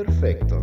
Imperfecto.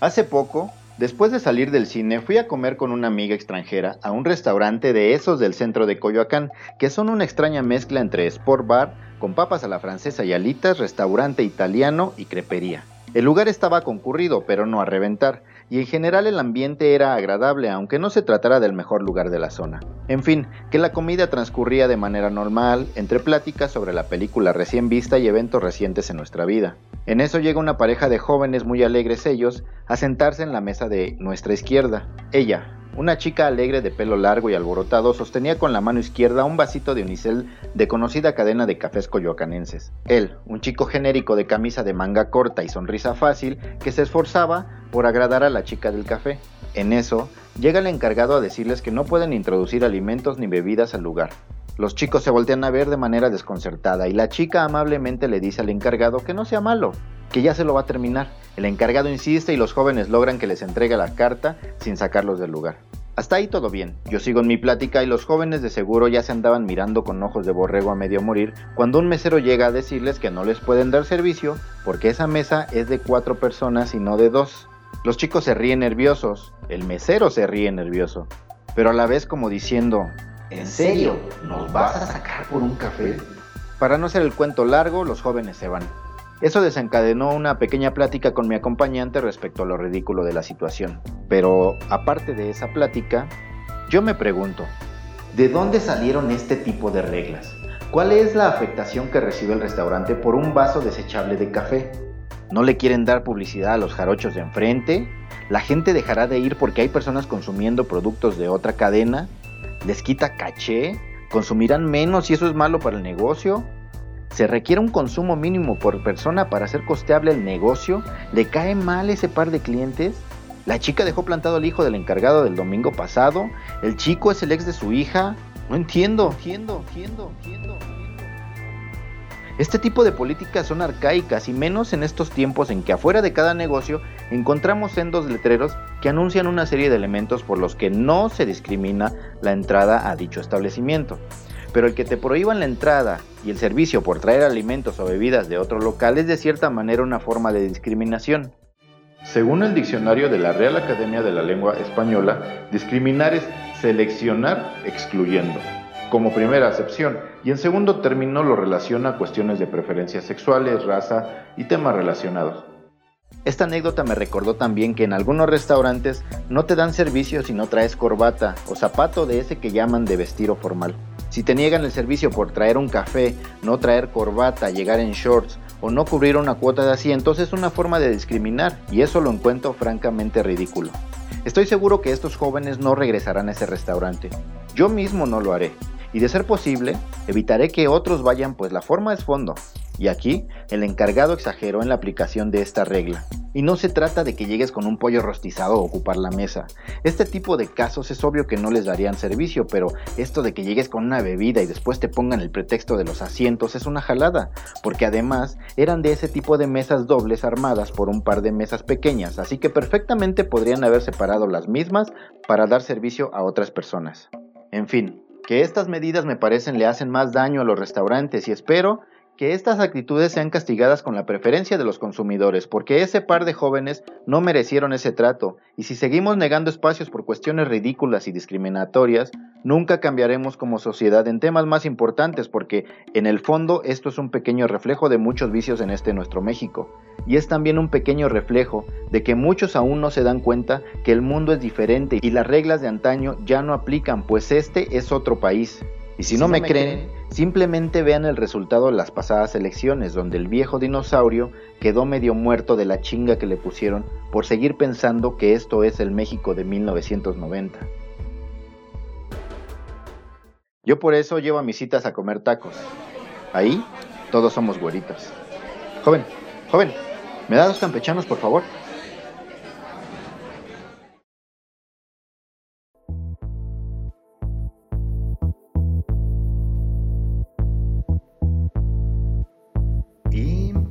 Hace poco, después de salir del cine, fui a comer con una amiga extranjera a un restaurante de esos del centro de Coyoacán, que son una extraña mezcla entre sport bar, con papas a la francesa y alitas, restaurante italiano y crepería. El lugar estaba concurrido, pero no a reventar, y en general el ambiente era agradable, aunque no se tratara del mejor lugar de la zona. En fin, que la comida transcurría de manera normal, entre pláticas sobre la película recién vista y eventos recientes en nuestra vida. En eso llega una pareja de jóvenes muy alegres ellos a sentarse en la mesa de nuestra izquierda. Ella, una chica alegre de pelo largo y alborotado sostenía con la mano izquierda un vasito de unicel de conocida cadena de cafés coyoacanenses. Él, un chico genérico de camisa de manga corta y sonrisa fácil, que se esforzaba por agradar a la chica del café. En eso, llega el encargado a decirles que no pueden introducir alimentos ni bebidas al lugar. Los chicos se voltean a ver de manera desconcertada y la chica amablemente le dice al encargado que no sea malo, que ya se lo va a terminar. El encargado insiste y los jóvenes logran que les entregue la carta sin sacarlos del lugar. Hasta ahí todo bien. Yo sigo en mi plática y los jóvenes de seguro ya se andaban mirando con ojos de borrego a medio morir cuando un mesero llega a decirles que no les pueden dar servicio porque esa mesa es de cuatro personas y no de dos. Los chicos se ríen nerviosos, el mesero se ríe nervioso, pero a la vez como diciendo, ¿En serio? ¿Nos vas a sacar por un café? Para no hacer el cuento largo, los jóvenes se van. Eso desencadenó una pequeña plática con mi acompañante respecto a lo ridículo de la situación. Pero aparte de esa plática, yo me pregunto, ¿de dónde salieron este tipo de reglas? ¿Cuál es la afectación que recibe el restaurante por un vaso desechable de café? ¿No le quieren dar publicidad a los jarochos de enfrente? ¿La gente dejará de ir porque hay personas consumiendo productos de otra cadena? les quita caché, consumirán menos y eso es malo para el negocio. Se requiere un consumo mínimo por persona para hacer costeable el negocio. ¿Le cae mal ese par de clientes? La chica dejó plantado al hijo del encargado del domingo pasado. El chico es el ex de su hija. No entiendo, entiendo, entiendo, entiendo. Este tipo de políticas son arcaicas y menos en estos tiempos en que afuera de cada negocio encontramos sendos letreros que anuncian una serie de elementos por los que no se discrimina la entrada a dicho establecimiento. Pero el que te prohíban la entrada y el servicio por traer alimentos o bebidas de otro local es de cierta manera una forma de discriminación. Según el diccionario de la Real Academia de la Lengua Española, discriminar es seleccionar excluyendo como primera acepción, y en segundo término lo relaciona a cuestiones de preferencias sexuales, raza y temas relacionados. Esta anécdota me recordó también que en algunos restaurantes no te dan servicio si no traes corbata o zapato de ese que llaman de vestir o formal. Si te niegan el servicio por traer un café, no traer corbata, llegar en shorts o no cubrir una cuota de asientos es una forma de discriminar y eso lo encuentro francamente ridículo. Estoy seguro que estos jóvenes no regresarán a ese restaurante. Yo mismo no lo haré y de ser posible, evitaré que otros vayan pues la forma es fondo. Y aquí, el encargado exageró en la aplicación de esta regla. Y no se trata de que llegues con un pollo rostizado a ocupar la mesa. Este tipo de casos es obvio que no les darían servicio, pero esto de que llegues con una bebida y después te pongan el pretexto de los asientos es una jalada, porque además eran de ese tipo de mesas dobles armadas por un par de mesas pequeñas, así que perfectamente podrían haber separado las mismas para dar servicio a otras personas. En fin, que estas medidas me parecen le hacen más daño a los restaurantes y espero que estas actitudes sean castigadas con la preferencia de los consumidores, porque ese par de jóvenes no merecieron ese trato, y si seguimos negando espacios por cuestiones ridículas y discriminatorias, nunca cambiaremos como sociedad en temas más importantes, porque en el fondo esto es un pequeño reflejo de muchos vicios en este nuestro México, y es también un pequeño reflejo de que muchos aún no se dan cuenta que el mundo es diferente y las reglas de antaño ya no aplican, pues este es otro país. Y si, no, me, creen, simplemente vean el resultado de las pasadas elecciones, donde el viejo dinosaurio quedó medio muerto de la chinga que le pusieron por seguir pensando que esto es el México de 1990. Yo por eso llevo a mis citas a comer tacos. Ahí todos somos güeritos. Joven, joven, ¿me da dos campechanos por favor?